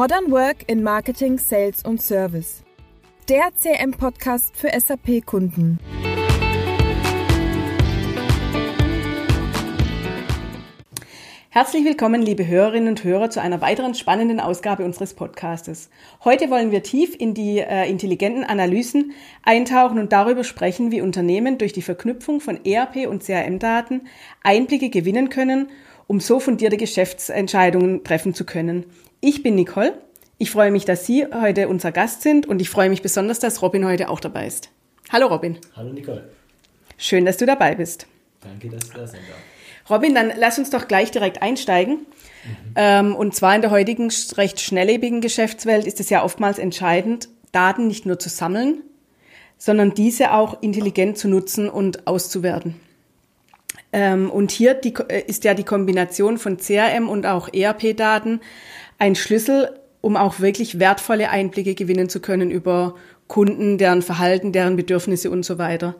Modern Work in Marketing, Sales und Service. Der CM-Podcast für SAP-Kunden. Herzlich willkommen, liebe Hörerinnen und Hörer, zu einer weiteren spannenden Ausgabe unseres Podcastes. Heute wollen wir tief in die äh, intelligenten Analysen eintauchen und darüber sprechen, wie Unternehmen durch die Verknüpfung von ERP und CRM-Daten Einblicke gewinnen können, um so fundierte Geschäftsentscheidungen treffen zu können. Ich bin Nicole. Ich freue mich, dass Sie heute unser Gast sind und ich freue mich besonders, dass Robin heute auch dabei ist. Hallo Robin. Hallo Nicole. Schön, dass du dabei bist. Danke, dass du da sein darfst. Robin, dann lass uns doch gleich direkt einsteigen. Mhm. Ähm, und zwar in der heutigen recht schnelllebigen Geschäftswelt ist es ja oftmals entscheidend, Daten nicht nur zu sammeln, sondern diese auch intelligent zu nutzen und auszuwerten. Ähm, und hier äh, ist ja die Kombination von CRM und auch ERP-Daten ein Schlüssel, um auch wirklich wertvolle Einblicke gewinnen zu können über Kunden, deren Verhalten, deren Bedürfnisse und so weiter.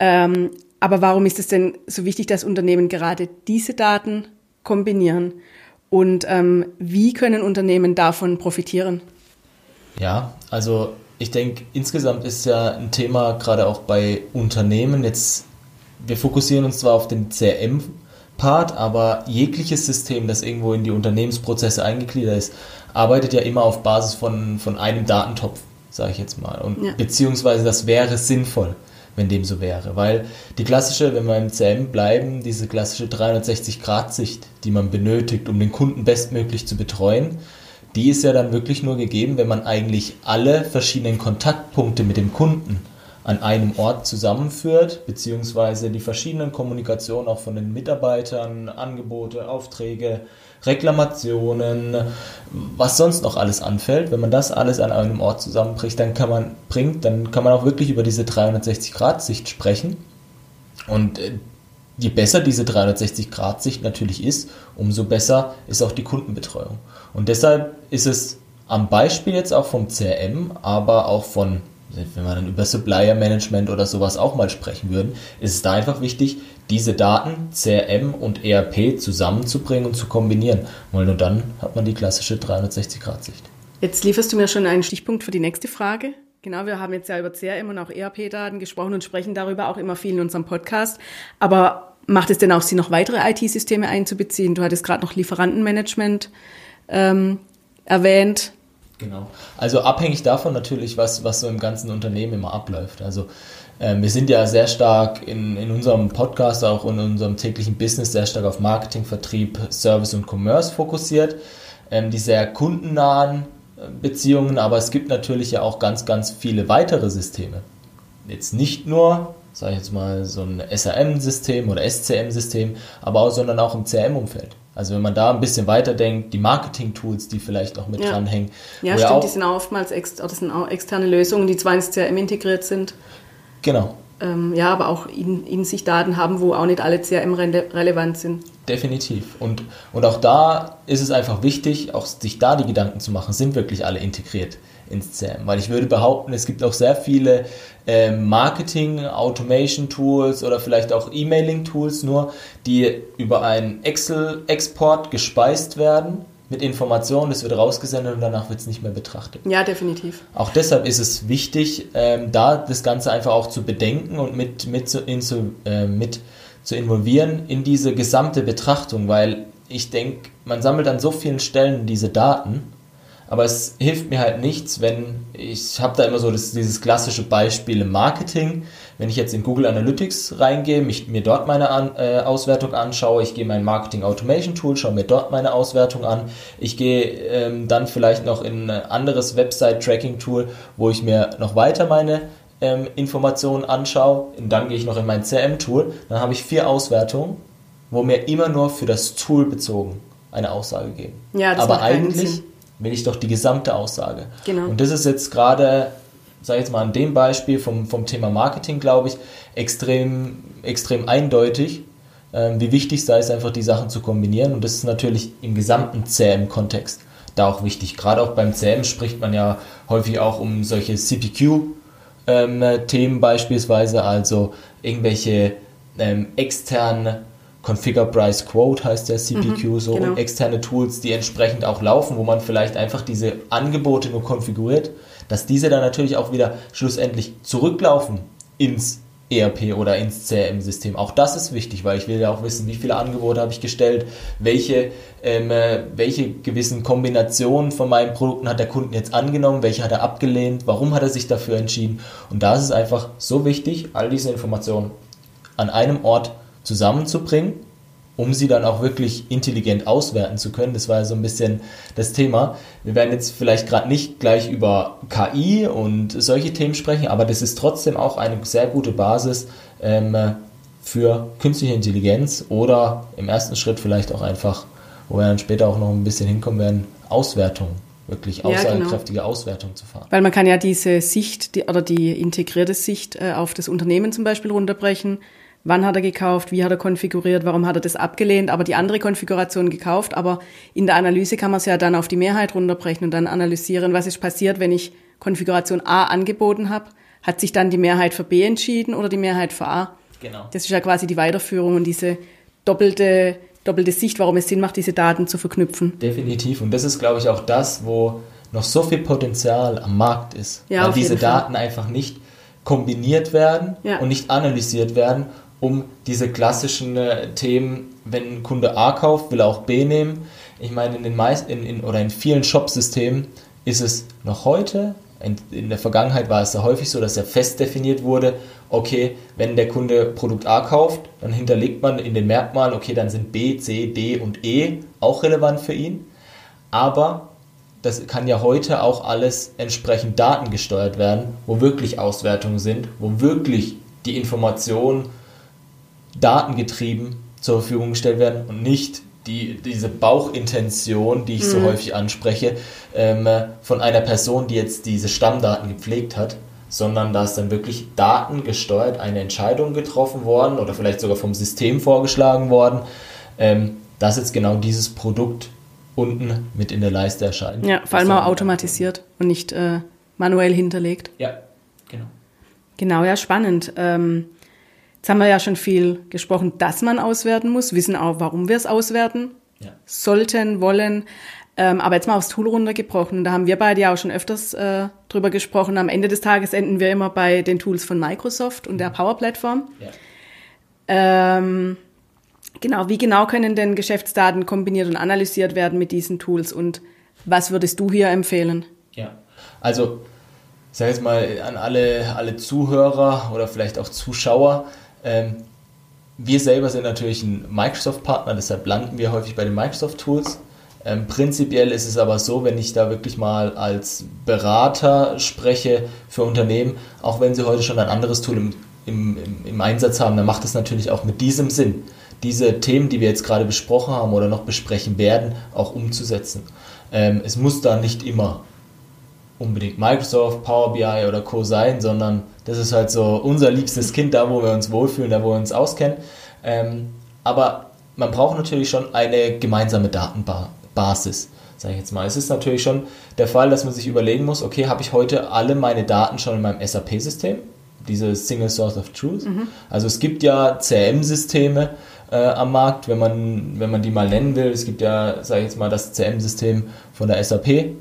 Ähm, aber warum ist es denn so wichtig, dass Unternehmen gerade diese Daten kombinieren? Und ähm, wie können Unternehmen davon profitieren? Ja, also ich denke, insgesamt ist ja ein Thema gerade auch bei Unternehmen jetzt, wir fokussieren uns zwar auf den CRM-Part, aber jegliches System, das irgendwo in die Unternehmensprozesse eingegliedert ist, arbeitet ja immer auf Basis von, von einem Datentopf, sage ich jetzt mal. Und ja. beziehungsweise das wäre sinnvoll wenn dem so wäre. Weil die klassische, wenn wir im CM bleiben, diese klassische 360-Grad-Sicht, die man benötigt, um den Kunden bestmöglich zu betreuen, die ist ja dann wirklich nur gegeben, wenn man eigentlich alle verschiedenen Kontaktpunkte mit dem Kunden an einem Ort zusammenführt, beziehungsweise die verschiedenen Kommunikationen auch von den Mitarbeitern, Angebote, Aufträge, Reklamationen, was sonst noch alles anfällt. Wenn man das alles an einem Ort zusammenbringt, dann kann man bringt, dann kann man auch wirklich über diese 360-Grad-Sicht sprechen. Und äh, je besser diese 360-Grad-Sicht natürlich ist, umso besser ist auch die Kundenbetreuung. Und deshalb ist es am Beispiel jetzt auch vom CRM, aber auch von wenn wir dann über Supplier Management oder sowas auch mal sprechen würden, ist es da einfach wichtig, diese Daten, CRM und ERP zusammenzubringen und zu kombinieren. Weil nur dann hat man die klassische 360-Grad-Sicht. Jetzt lieferst du mir schon einen Stichpunkt für die nächste Frage. Genau, wir haben jetzt ja über CRM und auch ERP-Daten gesprochen und sprechen darüber auch immer viel in unserem Podcast. Aber macht es denn auch Sinn, noch weitere IT-Systeme einzubeziehen? Du hattest gerade noch Lieferantenmanagement ähm, erwähnt. Genau. Also abhängig davon natürlich, was, was so im ganzen Unternehmen immer abläuft. Also ähm, wir sind ja sehr stark in, in unserem Podcast, auch in unserem täglichen Business, sehr stark auf Marketing, Vertrieb, Service und Commerce fokussiert. Ähm, die sehr kundennahen äh, Beziehungen, aber es gibt natürlich ja auch ganz, ganz viele weitere Systeme. Jetzt nicht nur, sage ich jetzt mal, so ein SRM-System oder SCM-System, aber auch, sondern auch im CRM-Umfeld. Also wenn man da ein bisschen weiterdenkt, die Marketing-Tools, die vielleicht auch mit ja. dranhängen. Ja, stimmt, die sind auch oftmals ex das sind auch externe Lösungen, die zwar ins CRM integriert sind. Genau. Ähm, ja, aber auch in, in, sich Daten haben, wo auch nicht alle CRM relevant sind. Definitiv. Und, und auch da ist es einfach wichtig, auch sich da die Gedanken zu machen, sind wirklich alle integriert ins CRM. Weil ich würde behaupten, es gibt auch sehr viele äh, Marketing, Automation Tools oder vielleicht auch E-Mailing Tools nur, die über einen Excel-Export gespeist werden mit Informationen, das wird rausgesendet und danach wird es nicht mehr betrachtet. Ja, definitiv. Auch deshalb ist es wichtig, ähm, da das Ganze einfach auch zu bedenken und mit, mit, zu, in, zu, äh, mit zu involvieren in diese gesamte Betrachtung, weil ich denke, man sammelt an so vielen Stellen diese Daten aber es hilft mir halt nichts, wenn ich habe da immer so das, dieses klassische Beispiel im Marketing. Wenn ich jetzt in Google Analytics reingehe, mich, mir dort meine an, äh, Auswertung anschaue, ich gehe mein Marketing Automation Tool, schaue mir dort meine Auswertung an. Ich gehe ähm, dann vielleicht noch in ein anderes Website Tracking Tool, wo ich mir noch weiter meine ähm, Informationen anschaue. Und dann gehe ich noch in mein CM Tool. Dann habe ich vier Auswertungen, wo mir immer nur für das Tool bezogen eine Aussage geben. Ja, das Aber eigentlich Sinn will ich doch die gesamte Aussage. Genau. Und das ist jetzt gerade, sag ich jetzt mal an dem Beispiel vom, vom Thema Marketing, glaube ich, extrem, extrem eindeutig, ähm, wie wichtig es da ist, einfach die Sachen zu kombinieren. Und das ist natürlich im gesamten CM-Kontext da auch wichtig. Gerade auch beim CM spricht man ja häufig auch um solche CPQ-Themen ähm, beispielsweise, also irgendwelche ähm, externen Configure Price Quote heißt der CPQ, Mhm, so genau. und externe Tools, die entsprechend auch laufen, wo man vielleicht einfach diese Angebote nur konfiguriert, dass diese dann natürlich auch wieder schlussendlich zurücklaufen ins ERP oder ins CRM-System. Auch das ist wichtig, weil ich will ja auch wissen, wie viele Angebote habe ich gestellt, welche, ähm, äh, welche gewissen Kombinationen von meinen Produkten hat der Kunden jetzt angenommen, welche hat er abgelehnt, warum hat er sich dafür entschieden. Und da ist es einfach so wichtig, all diese Informationen an einem Ort zusammenzubringen, um sie dann auch wirklich intelligent auswerten zu können. Das war ja so ein bisschen das Thema. Wir werden jetzt vielleicht gerade nicht gleich über KI und solche Themen sprechen, aber das ist trotzdem auch eine sehr gute Basis ähm, für künstliche Intelligenz oder im ersten Schritt vielleicht auch einfach, wo wir dann später auch noch ein bisschen hinkommen werden, Auswertung, wirklich Ja, genau. aussagekräftige Auswertung zu fahren. Weil man kann ja diese Sicht die, oder die integrierte Sicht äh, auf das Unternehmen zum Beispiel runterbrechen. Wann hat er gekauft? Wie hat er konfiguriert? Warum hat er das abgelehnt? Aber die andere Konfiguration gekauft. Aber in der Analyse kann man es ja dann auf die Mehrheit runterbrechen und dann analysieren, was ist passiert, wenn ich Konfiguration A angeboten habe. Hat sich dann die Mehrheit für B entschieden oder die Mehrheit für A? Genau. Das ist ja quasi die Weiterführung und diese doppelte, doppelte Sicht, warum es Sinn macht, diese Daten zu verknüpfen. Definitiv. Und das ist, glaube ich, auch das, wo noch so viel Potenzial am Markt ist. Ja, weil diese. Daten einfach nicht kombiniert werden Ja. und nicht analysiert werden, um diese klassischen äh, Themen, wenn Kunde A kauft, will er auch B nehmen. Ich meine, in den meisten in, in, oder in vielen Shop-Systemen ist es noch heute, in, in der Vergangenheit war es ja häufig so, dass ja fest definiert wurde, okay, wenn der Kunde Produkt A kauft, dann hinterlegt man in den Merkmalen, okay, dann sind B, C, D und E auch relevant für ihn. Aber das kann ja heute auch alles entsprechend datengesteuert werden, wo wirklich Auswertungen sind, wo wirklich die Informationen datengetrieben zur Verfügung gestellt werden und nicht die, diese Bauchintention, die ich so häufig anspreche, ähm, von einer Person, die jetzt diese Stammdaten gepflegt hat, sondern da ist dann wirklich datengesteuert eine Entscheidung getroffen worden oder vielleicht sogar vom System vorgeschlagen worden, ähm, dass jetzt genau dieses Produkt unten mit in der Leiste erscheint. Ja, vor allem auch automatisiert und nicht äh, manuell hinterlegt. Ja, genau. Genau, ja, spannend. Ähm, jetzt haben wir ja schon viel gesprochen, dass man auswerten muss, wissen auch, warum wir es auswerten Ja. sollten, wollen. Ähm, aber jetzt mal aufs Tool runtergebrochen. Da haben wir beide ja auch schon öfters äh, drüber gesprochen. Am Ende des Tages enden wir immer bei den Tools von Microsoft und der Power Platform. Ja. Ähm, genau, wie genau können denn Geschäftsdaten kombiniert und analysiert werden mit diesen Tools und was würdest du hier empfehlen? Ja, also ich sage jetzt mal an alle, alle Zuhörer oder vielleicht auch Zuschauer, ähm, wir selber sind natürlich ein Microsoft-Partner, deshalb landen wir häufig bei den Microsoft-Tools. Ähm, prinzipiell ist es aber so, wenn ich da wirklich mal als Berater spreche für Unternehmen, auch wenn sie heute schon ein anderes Tool im, im, im, Einsatz haben, dann macht es natürlich auch mit diesem Sinn, diese Themen, die wir jetzt gerade besprochen haben oder noch besprechen werden, auch umzusetzen. Ähm, es muss da nicht immer unbedingt Microsoft, Power BI oder Co. sein, sondern das ist halt so unser liebstes Kind, da wo wir uns wohlfühlen, da wo wir uns auskennen. Ähm, aber man braucht natürlich schon eine gemeinsame Datenbasis, sage ich jetzt mal. Es ist natürlich schon der Fall, dass man sich überlegen muss, okay, habe ich heute alle meine Daten schon in meinem SAP-System? Diese Single Source of Truth. Also es gibt ja CRM-Systeme äh, am Markt, wenn man, wenn man die mal nennen will. Es gibt ja, sage ich jetzt mal, das CRM-System von der SAP,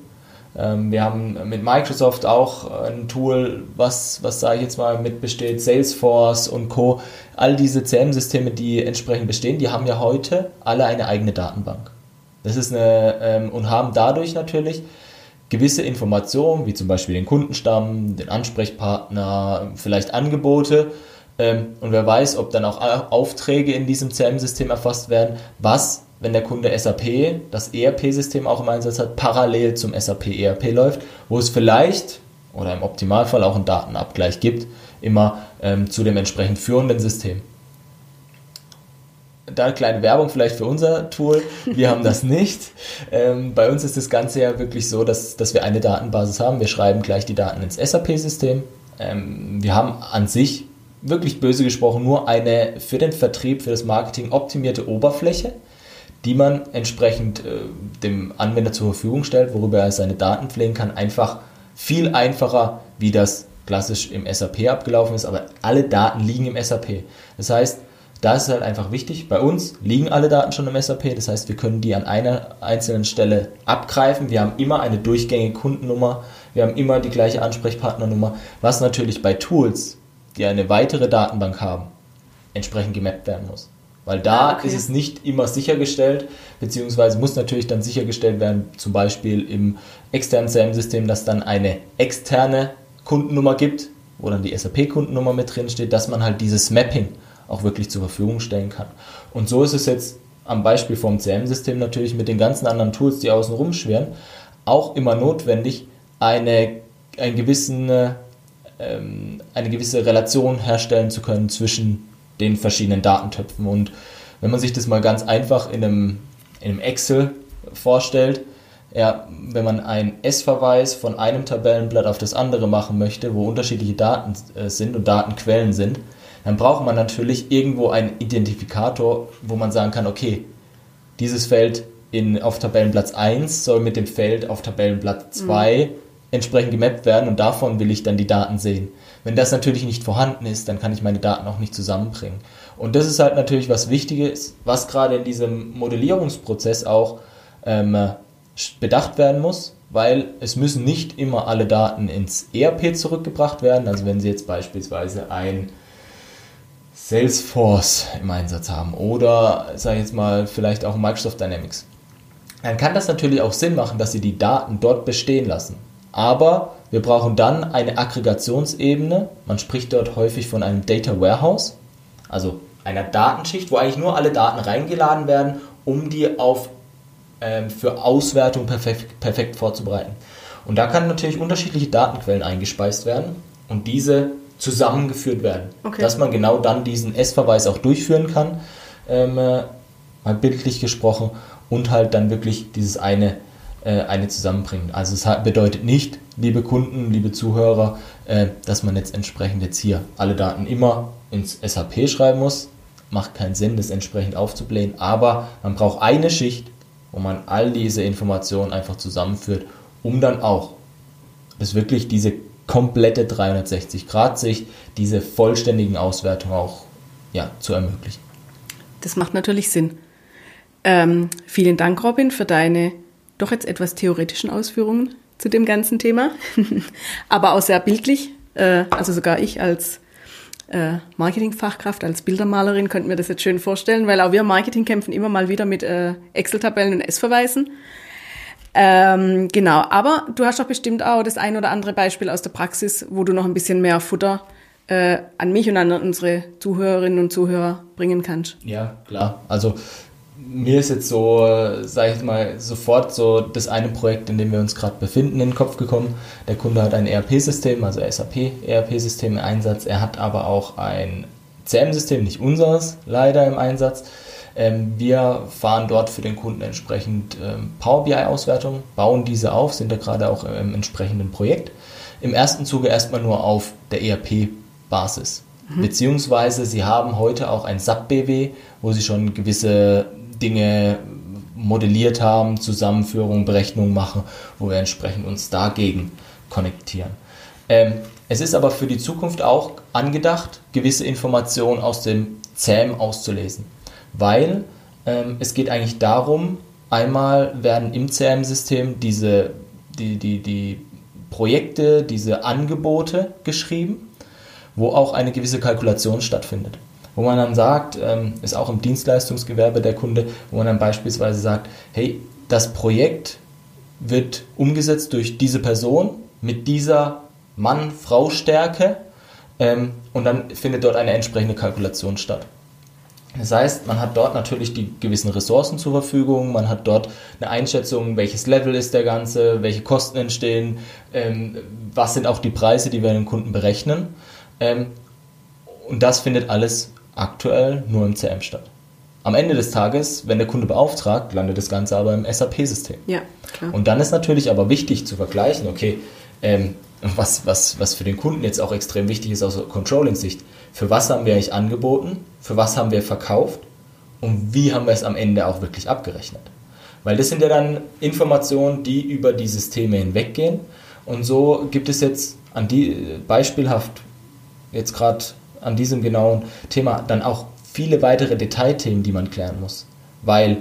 wir haben mit Microsoft auch ein Tool, was, was sage ich jetzt mal, mit besteht, Salesforce und Co. All diese CM-Systeme, die entsprechend bestehen, die haben ja heute alle eine eigene Datenbank. Das ist eine, ähm, und haben dadurch natürlich gewisse Informationen, wie zum Beispiel den Kundenstamm, den Ansprechpartner, vielleicht Angebote. Ähm, und wer weiß, ob dann auch Au- Aufträge in diesem CRM-System erfasst werden, was, wenn der Kunde SAP, das ERP-System auch im Einsatz hat, parallel zum SAP-ERP läuft, wo es vielleicht oder im Optimalfall auch einen Datenabgleich gibt, immer ähm, zu dem entsprechend führenden System da eine kleine Werbung vielleicht für unser Tool. Wir haben das nicht. Ähm, bei uns ist das Ganze ja wirklich so, dass, dass wir eine Datenbasis haben. Wir schreiben gleich die Daten ins SAP-System. Ähm, wir haben an sich, wirklich böse gesprochen, nur eine für den Vertrieb, für das Marketing optimierte Oberfläche, die man entsprechend äh, dem Anwender zur Verfügung stellt, worüber er seine Daten pflegen kann. Einfach viel einfacher, wie das klassisch im SAP abgelaufen ist, aber alle Daten liegen im SAP. Das heißt, da ist es halt einfach wichtig, bei uns liegen alle Daten schon im SAP, das heißt, wir können die an einer einzelnen Stelle abgreifen. Wir haben immer eine durchgängige Kundennummer, wir haben immer die gleiche Ansprechpartnernummer, was natürlich bei Tools, die eine weitere Datenbank haben, entsprechend gemappt werden muss. Weil da ah, okay. ist es nicht immer sichergestellt, beziehungsweise muss natürlich dann sichergestellt werden, zum Beispiel im externen CRM-System, dass dann eine externe Kundennummer gibt, wo dann die SAP-Kundennummer mit drin steht, dass man halt dieses Mapping auch wirklich zur Verfügung stellen kann. Und so ist es jetzt am Beispiel vom CM-System natürlich mit den ganzen anderen Tools, die außen rumschwirren, auch immer notwendig, eine, einen gewissen, ähm, eine gewisse Relation herstellen zu können zwischen den verschiedenen Datentöpfen. Und wenn man sich das mal ganz einfach in einem, in einem Excel vorstellt, ja, wenn man einen S-Verweis von einem Tabellenblatt auf das andere machen möchte, wo unterschiedliche Daten äh, sind und Datenquellen sind, dann braucht man natürlich irgendwo einen Identifikator, wo man sagen kann, okay, dieses Feld in, auf Tabellenplatz 1 soll mit dem Feld auf Tabellenblatt 2 mhm. entsprechend gemappt werden und davon will ich dann die Daten sehen. Wenn das natürlich nicht vorhanden ist, dann kann ich meine Daten auch nicht zusammenbringen. Und das ist halt natürlich was Wichtiges, was gerade in diesem Modellierungsprozess auch ähm, bedacht werden muss, weil es müssen nicht immer alle Daten ins ERP zurückgebracht werden. Also wenn Sie jetzt beispielsweise ein Salesforce im Einsatz haben oder, sage ich jetzt mal, vielleicht auch Microsoft Dynamics, dann kann das natürlich auch Sinn machen, dass Sie die Daten dort bestehen lassen. Aber wir brauchen dann eine Aggregationsebene. Man spricht dort häufig von einem Data Warehouse, also einer Datenschicht, wo eigentlich nur alle Daten reingeladen werden, um die auf, ähm, für Auswertung perfekt, perfekt vorzubereiten. Und da können natürlich unterschiedliche Datenquellen eingespeist werden und diese zusammengeführt werden. Okay. Dass man genau dann diesen S-Verweis auch durchführen kann, ähm, äh, mal bildlich gesprochen, und halt dann wirklich dieses eine, eine zusammenbringen. Also es bedeutet nicht, liebe Kunden, liebe Zuhörer, äh, dass man jetzt entsprechend jetzt hier alle Daten immer ins SAP schreiben muss. Macht keinen Sinn, das entsprechend aufzublähen, aber man braucht eine Schicht, wo man all diese Informationen einfach zusammenführt, um dann auch das wirklich diese komplette 360-Grad-Sicht, diese vollständigen Auswertungen auch ja, zu ermöglichen. Das macht natürlich Sinn. Ähm, vielen Dank, Robin, für deine doch jetzt etwas theoretischen Ausführungen zu dem ganzen Thema, aber auch sehr bildlich. Äh, also sogar ich als äh, Marketingfachkraft, als Bildermalerin könnte mir das jetzt schön vorstellen, weil auch wir Marketing kämpfen immer mal wieder mit äh, Excel-Tabellen und S-Verweisen. Ähm, genau, aber du hast doch bestimmt auch das ein oder andere Beispiel aus der Praxis, wo du noch ein bisschen mehr Futter an mich und an unsere Zuhörerinnen und Zuhörer bringen kannst. Ja, klar. Also mir ist jetzt so, sage ich mal, sofort so das eine Projekt, in dem wir uns gerade befinden, in den Kopf gekommen. Der Kunde hat ein ERP-System, also SAP-ERP-System im Einsatz. Er hat aber auch ein CM-System, nicht unseres, leider im Einsatz. Ähm, wir fahren dort für den Kunden entsprechend ähm, Power BI-Auswertungen, bauen diese auf, sind da gerade auch im entsprechenden Projekt. Im ersten Zuge erstmal nur auf der ERP-Basis. Mhm. Beziehungsweise sie haben heute auch ein SAP-BW, wo sie schon gewisse Dinge modelliert haben, Zusammenführungen, Berechnungen machen, wo wir entsprechend uns dagegen konnektieren. Ähm, es ist aber für die Zukunft auch angedacht, gewisse Informationen aus dem ZAM auszulesen weil ähm, es geht eigentlich darum, einmal werden im CRM-System diese, die, die, die Projekte, diese Angebote geschrieben, wo auch eine gewisse Kalkulation stattfindet. Wo man dann sagt, ähm, ist auch im Dienstleistungsgewerbe der Kunde, wo man dann beispielsweise sagt, hey, das Projekt wird umgesetzt durch diese Person mit dieser Mann-Frau-Stärke ähm, und dann findet dort eine entsprechende Kalkulation statt. Das heißt, man hat dort natürlich die gewissen Ressourcen zur Verfügung, man hat dort eine Einschätzung, welches Level ist der Ganze, welche Kosten entstehen, ähm, was sind auch die Preise, die wir den Kunden berechnen. Ähm, und das findet alles aktuell nur im CM statt. Am Ende des Tages, wenn der Kunde beauftragt, landet das Ganze aber im SAP-System. Ja, klar. Und dann ist natürlich aber wichtig zu vergleichen, okay, ähm, was, was, was für den Kunden jetzt auch extrem wichtig ist aus Controlling-Sicht für was haben wir eigentlich angeboten, für was haben wir verkauft und wie haben wir es am Ende auch wirklich abgerechnet. Weil das sind ja dann Informationen, die über die Systeme hinweggehen. Und so gibt es jetzt an die beispielhaft jetzt gerade an diesem genauen Thema dann auch viele weitere Detailthemen, die man klären muss. Weil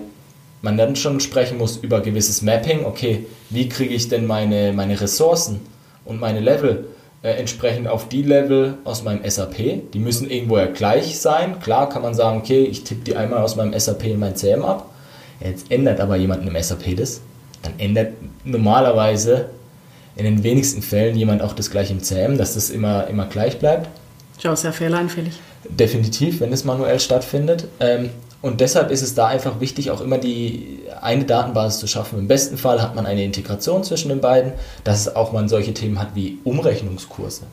man dann schon sprechen muss über gewisses Mapping. Okay, wie kriege ich denn meine, meine Ressourcen und meine Level äh, entsprechend auf die Level aus meinem SAP? Die müssen irgendwo ja gleich sein. Klar kann man sagen, okay, ich tippe die einmal aus meinem SAP in mein CM ab. Jetzt ändert aber jemand im SAP das. Dann ändert normalerweise in den wenigsten Fällen jemand auch das gleich im CM, dass das immer, immer gleich bleibt. Schau, sehr fehleranfällig. Definitiv, wenn es manuell stattfindet. Ähm, und deshalb ist es da einfach wichtig, auch immer die eine Datenbasis zu schaffen. Im besten Fall hat man eine Integration zwischen den beiden, dass auch man solche Themen hat wie Umrechnungskurse.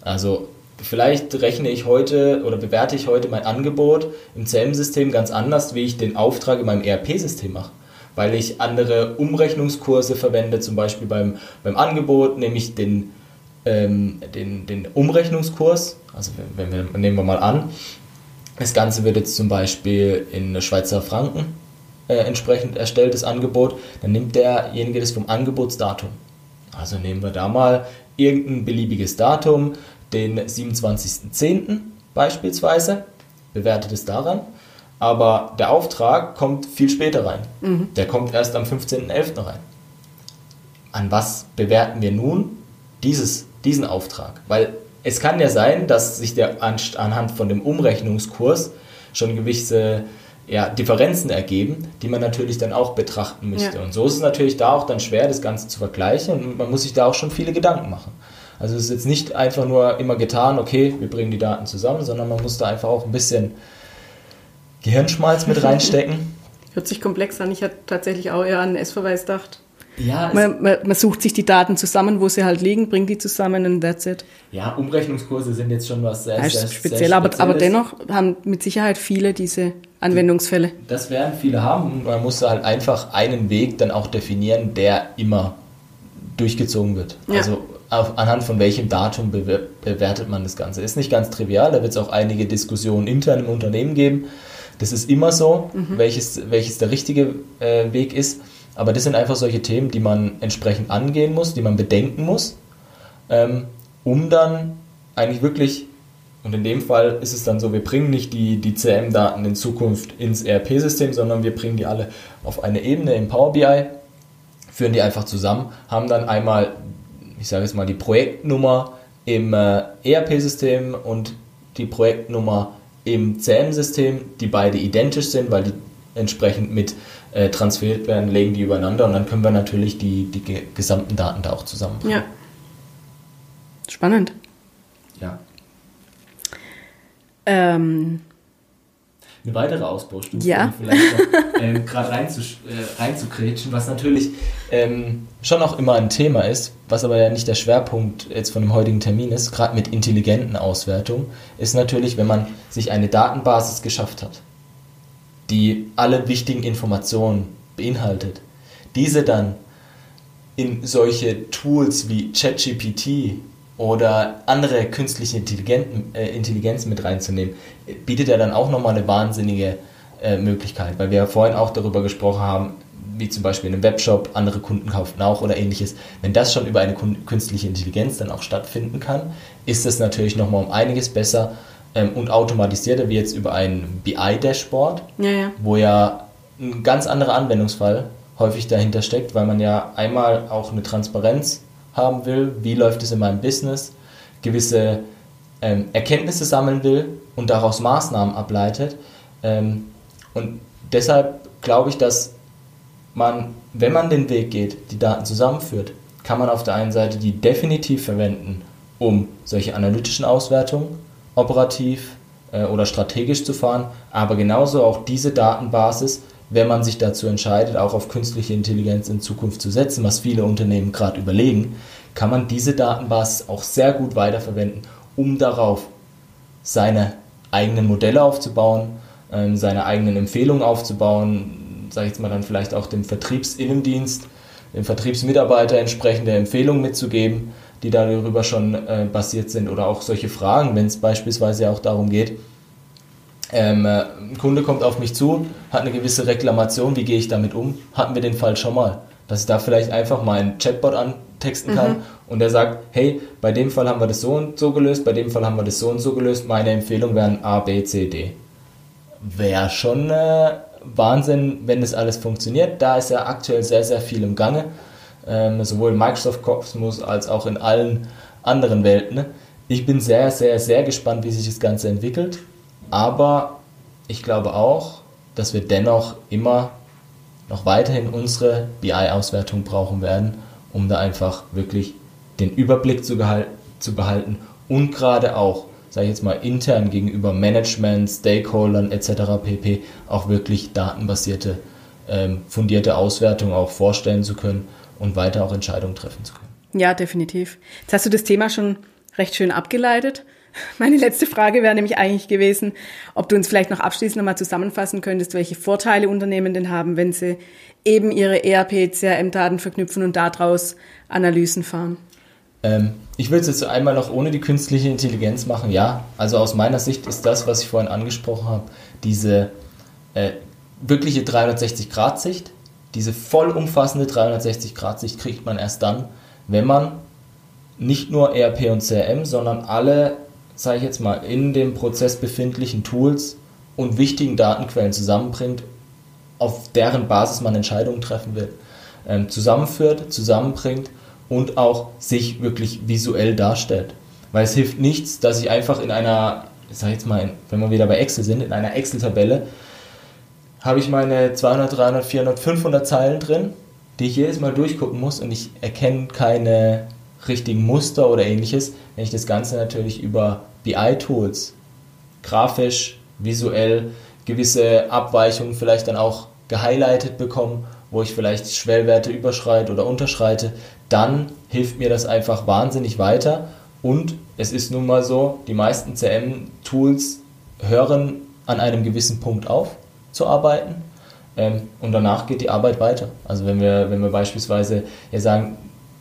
Also vielleicht rechne ich heute oder bewerte ich heute mein Angebot im CM-System ganz anders, wie ich den Auftrag in meinem ERP-System mache. Weil ich andere Umrechnungskurse verwende, zum Beispiel beim, beim Angebot nehme ich den, ähm, den, den Umrechnungskurs, also wenn wir, nehmen wir mal an, das Ganze wird jetzt zum Beispiel in Schweizer Franken äh, entsprechend erstellt, das Angebot. Dann nimmt derjenige das vom Angebotsdatum. Also nehmen wir da mal irgendein beliebiges Datum, den 27.10. beispielsweise, bewertet es daran. Aber der Auftrag kommt viel später rein. Mhm. Der kommt erst am 15.11. rein. An was bewerten wir nun dieses, diesen Auftrag? Weil es kann ja sein, dass sich der anhand von dem Umrechnungskurs schon gewisse ja, Differenzen ergeben, die man natürlich dann auch betrachten müsste. Ja. Und so ist es natürlich da auch dann schwer, das Ganze zu vergleichen und man muss sich da auch schon viele Gedanken machen. Also es ist jetzt nicht einfach nur immer getan, okay, wir bringen die Daten zusammen, sondern man muss da einfach auch ein bisschen Gehirnschmalz mit reinstecken. Hört sich komplex an. Ich hatte tatsächlich auch eher an S-Verweis gedacht. Ja, man, man, man, sucht sich die Daten zusammen, wo sie halt liegen, bringt die zusammen und that's it. Ja, Umrechnungskurse sind jetzt schon was sehr, ja, sehr speziell, sehr aber, aber dennoch haben mit Sicherheit viele diese Anwendungsfälle. Das werden viele haben. Man muss halt einfach einen Weg dann auch definieren, der immer durchgezogen wird. Ja. Also auf, anhand von welchem Datum bewertet man das Ganze. Ist nicht ganz trivial, da wird es auch einige Diskussionen intern im Unternehmen geben. Das ist immer so, mhm. welches, welches der richtige äh, Weg ist. Aber das sind einfach solche Themen, die man entsprechend angehen muss, die man bedenken muss, ähm, um dann eigentlich wirklich, und in dem Fall ist es dann so, wir bringen nicht die, die CM-Daten in Zukunft ins ERP-System, sondern wir bringen die alle auf eine Ebene im Power BI, führen die einfach zusammen, haben dann einmal, ich sage jetzt mal, die Projektnummer im äh, ERP-System und die Projektnummer im CM-System, die beide identisch sind, weil die entsprechend mit äh, transferiert werden, legen die übereinander und dann können wir natürlich die, die gesamten Daten da auch zusammenbringen. Ja. Spannend. Ja. Ähm. Eine weitere Ausbaustufe, ja. vielleicht noch äh, gerade reinzusch äh, reinzukretschen, was natürlich ähm, schon auch immer ein Thema ist, was aber ja nicht der Schwerpunkt jetzt von dem heutigen Termin ist, gerade mit intelligenten Auswertungen, ist natürlich, wenn man sich eine Datenbasis geschafft hat die alle wichtigen Informationen beinhaltet, diese dann in solche Tools wie ChatGPT oder andere künstliche Intelligenz, äh, Intelligenz mit reinzunehmen, bietet ja dann auch nochmal eine wahnsinnige äh, Möglichkeit, weil wir ja vorhin auch darüber gesprochen haben, wie zum Beispiel in einem Webshop, andere Kunden kauften auch oder ähnliches. Wenn das schon über eine künstliche Intelligenz dann auch stattfinden kann, ist es natürlich nochmal um einiges besser ähm, und automatisierter wie jetzt über ein BI-Dashboard, ja, ja. wo ja ein ganz anderer Anwendungsfall häufig dahinter steckt, weil man ja einmal auch eine Transparenz haben will, wie läuft es in meinem Business, gewisse ähm, Erkenntnisse sammeln will und daraus Maßnahmen ableitet. Ähm, und deshalb glaube ich, dass man, wenn man den Weg geht, die Daten zusammenführt, kann man auf der einen Seite die definitiv verwenden, um solche analytischen Auswertungen operativ äh, oder strategisch zu fahren, aber genauso auch diese Datenbasis, wenn man sich dazu entscheidet, auch auf künstliche Intelligenz in Zukunft zu setzen, was viele Unternehmen gerade überlegen, kann man diese Datenbasis auch sehr gut weiterverwenden, um darauf seine eigenen Modelle aufzubauen, ähm, seine eigenen Empfehlungen aufzubauen, sage ich jetzt mal dann vielleicht auch dem Vertriebsinnendienst, dem Vertriebsmitarbeiter entsprechende Empfehlungen mitzugeben, die darüber schon äh, basiert sind oder auch solche Fragen, wenn es beispielsweise auch darum geht, ähm, äh, ein Kunde kommt auf mich zu, hat eine gewisse Reklamation, wie gehe ich damit um? Hatten wir den Fall schon mal, dass ich da vielleicht einfach mal einen Chatbot antexten kann mhm. und der sagt, hey, bei dem Fall haben wir das so und so gelöst, bei dem Fall haben wir das so und so gelöst, meine Empfehlung wären A, B, C, D. wäre schon äh, Wahnsinn, wenn das alles funktioniert. Da ist ja aktuell sehr, sehr viel im Gange, ähm, sowohl im Microsoft-Kosmos als auch in allen anderen Welten. Ich bin sehr, sehr, sehr gespannt, wie sich das Ganze entwickelt. Aber ich glaube auch, dass wir dennoch immer noch weiterhin unsere BI-Auswertung brauchen werden, um da einfach wirklich den Überblick zu, zu behalten und gerade auch, sage ich jetzt mal, intern gegenüber Management, Stakeholdern etc. pp. auch wirklich datenbasierte, ähm, fundierte Auswertungen auch vorstellen zu können und weiter auch Entscheidungen treffen zu können. Ja, definitiv. Jetzt hast du das Thema schon recht schön abgeleitet. Meine letzte Frage wäre nämlich eigentlich gewesen, ob du uns vielleicht noch abschließend nochmal zusammenfassen könntest, welche Vorteile Unternehmen denn haben, wenn sie eben ihre ERP-CRM-Daten verknüpfen und daraus Analysen fahren. Ähm, ich will es jetzt einmal noch ohne die künstliche Intelligenz machen. Ja, also aus meiner Sicht ist das, was ich vorhin angesprochen habe, diese äh, wirkliche 360-Grad-Sicht, diese vollumfassende 360-Grad-Sicht kriegt man erst dann, wenn man nicht nur ERP und CRM, sondern alle, sage ich jetzt mal, in dem Prozess befindlichen Tools und wichtigen Datenquellen zusammenbringt, auf deren Basis man Entscheidungen treffen will, ähm, zusammenführt, zusammenbringt und auch sich wirklich visuell darstellt. Weil es hilft nichts, dass ich einfach in einer, ich jetzt mal, wenn wir wieder bei Excel sind, in einer Excel-Tabelle habe ich meine 200, 300, 400, 500 Zeilen drin, die ich jedes Mal durchgucken muss und ich erkenne keine richtigen Muster oder ähnliches, wenn ich das Ganze natürlich über BI-Tools grafisch, visuell gewisse Abweichungen vielleicht dann auch gehighlightet bekomme, wo ich vielleicht Schwellwerte überschreite oder unterschreite, dann hilft mir das einfach wahnsinnig weiter. Und es ist nun mal so, die meisten CM-Tools hören an einem gewissen Punkt auf zu arbeiten ähm, und danach geht die Arbeit weiter. Also wenn wir, wenn wir beispielsweise ja sagen,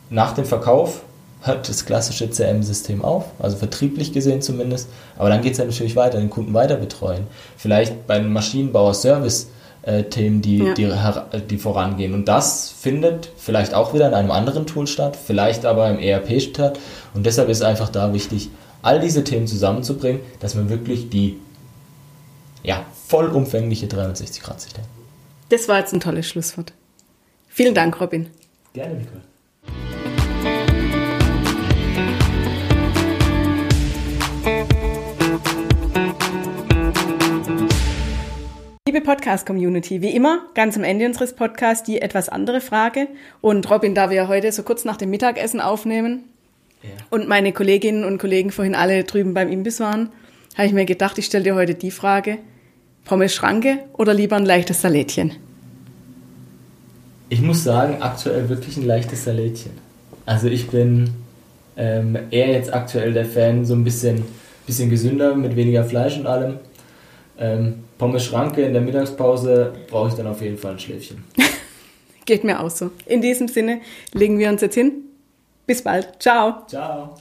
nach dem Verkauf hört das klassische CM-System auf, also vertrieblich gesehen zumindest, aber dann geht es ja natürlich weiter, den Kunden weiter betreuen. Vielleicht beim Maschinenbauer Service äh, Themen, die, ja. die, die vorangehen. Und das findet vielleicht auch wieder in einem anderen Tool statt, vielleicht aber im ERP statt. Und deshalb ist einfach da wichtig, all diese Themen zusammenzubringen, dass man wirklich die ja, vollumfängliche 360-Grad-Sicht hat. Das war jetzt ein tolles Schlusswort. Vielen Dank, Robin. Gerne, Nicole. Liebe Podcast-Community, wie immer, ganz am Ende unseres Podcasts die etwas andere Frage. Und Robin, da wir heute so kurz nach dem Mittagessen aufnehmen ja. und meine Kolleginnen und Kollegen vorhin alle drüben beim Imbiss waren, habe ich mir gedacht, ich stelle dir heute die Frage, Pommes Schranke oder lieber ein leichtes Salätchen? Ich muss sagen, aktuell wirklich ein leichtes Salätchen. Also ich bin ähm, eher jetzt aktuell der Fan, so ein bisschen, bisschen gesünder, mit weniger Fleisch und allem. Ähm, Pommes Schranke in der Mittagspause brauche ich dann auf jeden Fall ein Schläfchen. Geht mir auch so. In diesem Sinne legen wir uns jetzt hin. Bis bald. Ciao. Ciao.